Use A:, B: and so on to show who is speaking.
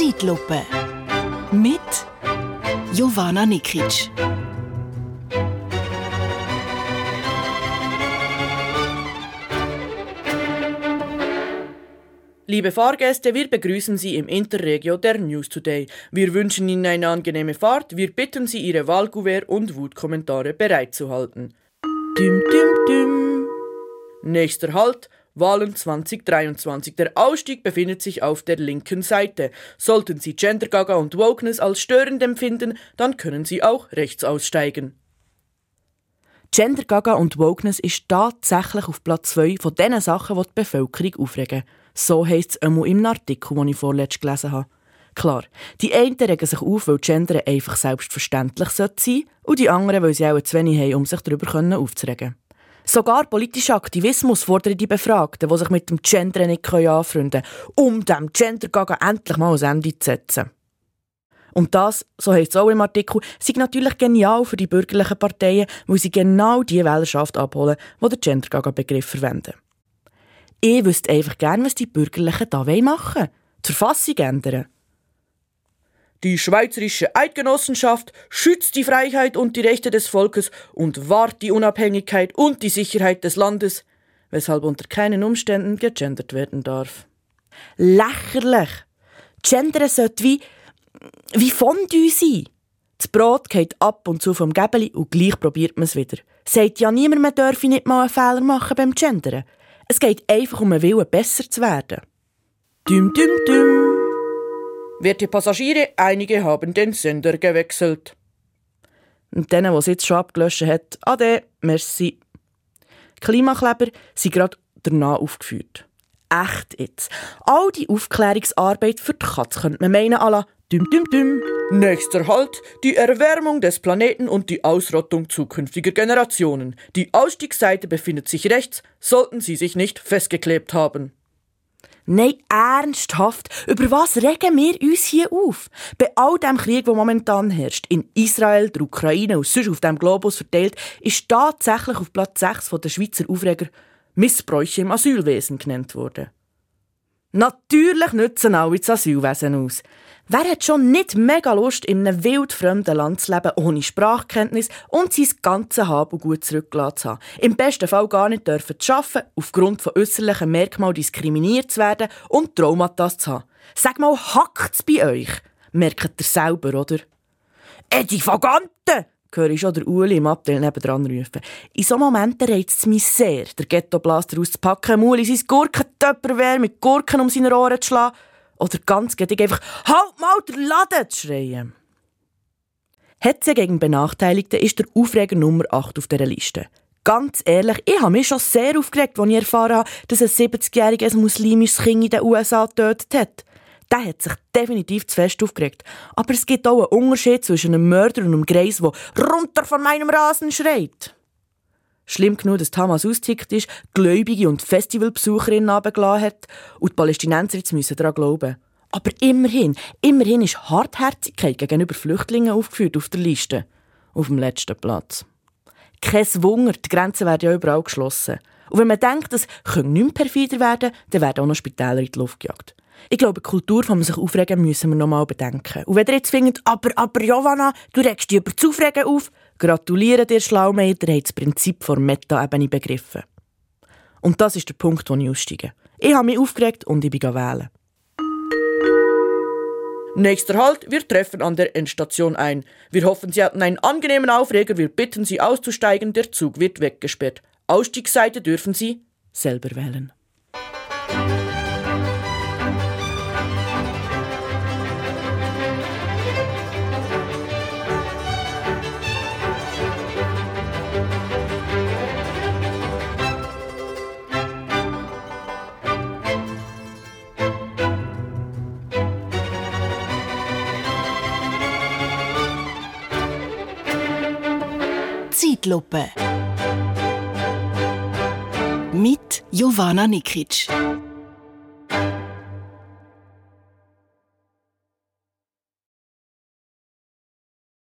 A: Zeitlupe. Mit Jovana Nikic.
B: Liebe Fahrgäste, wir begrüßen Sie im Interregio der News Today. Wir wünschen Ihnen eine angenehme Fahrt. Wir bitten Sie, Ihre Wahlkuvert und Wutkommentare bereitzuhalten. Düm, düm, düm. Nächster Halt. Wahlen 2023. Der Ausstieg befindet sich auf der linken Seite. Sollten Sie Gendergaga und Wokeness als störend empfinden, dann können Sie auch rechts aussteigen. Gendergaga und Wokeness ist tatsächlich auf Platz 2 von den Sachen, die die Bevölkerung aufregen. So heisst es einmal im Artikel, den ich vorletzt gelesen habe. Klar, die einen regen sich auf, weil Gender einfach selbstverständlich sein sollte, und die anderen, weil sie auch zu wenig haben, um sich darüber aufzuregen. Sogar politischer Aktivismus fordert die Befragten, die sich mit dem Gender nicht anfreunden können, um dem Gender endlich mal ein Ende zu setzen. Und das, so heisst es auch im Artikel, sei natürlich genial für die bürgerlichen Parteien, weil sie genau die Wählerschaft abholen, die den Gender-Begriff verwenden. Ich wüsste einfach gern, was die Bürgerlichen da machen wollen. Die Verfassung ändern. Die Schweizerische Eidgenossenschaft schützt die Freiheit und die Rechte des Volkes und wahrt die Unabhängigkeit und die Sicherheit des Landes, weshalb unter keinen Umständen gegendert werden darf. Lächerlich! Gendern sollte wie, wie Fondue sein. Das Brot geht ab und zu vom Gäbeli und gleich probiert man es wieder. Sagt ja niemand, man dürfe nicht mal einen Fehler machen beim Gendern. Es geht einfach um einen Willen, besser zu werden. Düm, düm, düm. Werte Passagiere, einige haben den Sender gewechselt. Und denen, die es jetzt schon abgelöscht hat, ade, merci. Klimakleber sind gerade danach aufgeführt. Echt jetzt. All die Aufklärungsarbeit für die Katze könnte man meinen, à la düm düm düm. Nächster Halt, die Erwärmung des Planeten und die Ausrottung zukünftiger Generationen. Die Ausstiegsseite befindet sich rechts, sollten Sie sich nicht festgeklebt haben. Nein, ernsthaft. Über was regen wir uns hier auf? Bei all dem Krieg, der momentan herrscht, in Israel, der Ukraine und sonst auf dem Globus verteilt, ist tatsächlich auf Platz 6 der Schweizer Aufreger Missbräuche im Asylwesen genannt worden. Natürlich nützen alle das Asylwesen aus. Wer hat schon nicht mega Lust, in einem wildfremden Land zu leben, ohne Sprachkenntnis und sein ganzes Hab und Gut zurückgelassen zu haben? Im besten Fall gar nicht dürfen zu arbeiten, aufgrund von äußerlichen Merkmalen diskriminiert zu werden und Traumata zu haben. Sag mal, hackt's bei euch? Merkt ihr selber, oder? Edi Vagante! Höre ich schon der Uli im Abteil nebendran rufen. In so Momenten reizt es mich sehr, der Ghettoblaster auszupacken, Uli sein Gurkentöpperwehr mit Gurken um seine Ohren zu schlagen oder ganz gedig einfach «Halt mal der Laden!» zu schreien. Hetze gegen Benachteiligte ist der Aufreger Nummer 8 auf dieser Liste. Ganz ehrlich, ich habe mich schon sehr aufgeregt, als ich erfahren habe, dass ein 70-jähriges muslimisches Kind in den USA getötet hat. Der hat sich definitiv zu fest aufgeregt. Aber es gibt auch einen Unterschied zwischen einem Mörder und einem Greis, der runter von meinem Rasen schreit. Schlimm genug, dass Hamas ausgetickt ist, Gläubige und Festivalbesucherinnen runtergelassen hat und die Palästinenser jetzt müssen daran glauben. Aber immerhin, immerhin ist Hartherzigkeit gegenüber Flüchtlingen aufgeführt auf der Liste. Auf dem letzten Platz. Kein Wunder, die Grenzen werden ja überall geschlossen. Und wenn man denkt, das könnte nicht mehr perfider werden, dann werden auch noch Spitäler in die Luft gejagt. Ich glaube, die Kultur, von sich aufregen, müssen wir noch mal bedenken. Und wenn ihr jetzt findet, aber, aber Giovanna, du regst dich über das Aufregen auf, gratuliere dir, Schlaumeier, ihr habt das Prinzip von Meta-Ebene begriffen. Und das ist der Punkt, wo ich aussteige. Ich habe mich aufgeregt und ich bin wählen. Nächster Halt, wir treffen an der Endstation ein. Wir hoffen, Sie hatten einen angenehmen Aufreger. Wir bitten Sie auszusteigen. Der Zug wird weggesperrt. Ausstiegsseite dürfen Sie selber wählen.
A: Zeitlupe mit Jovana Nikic.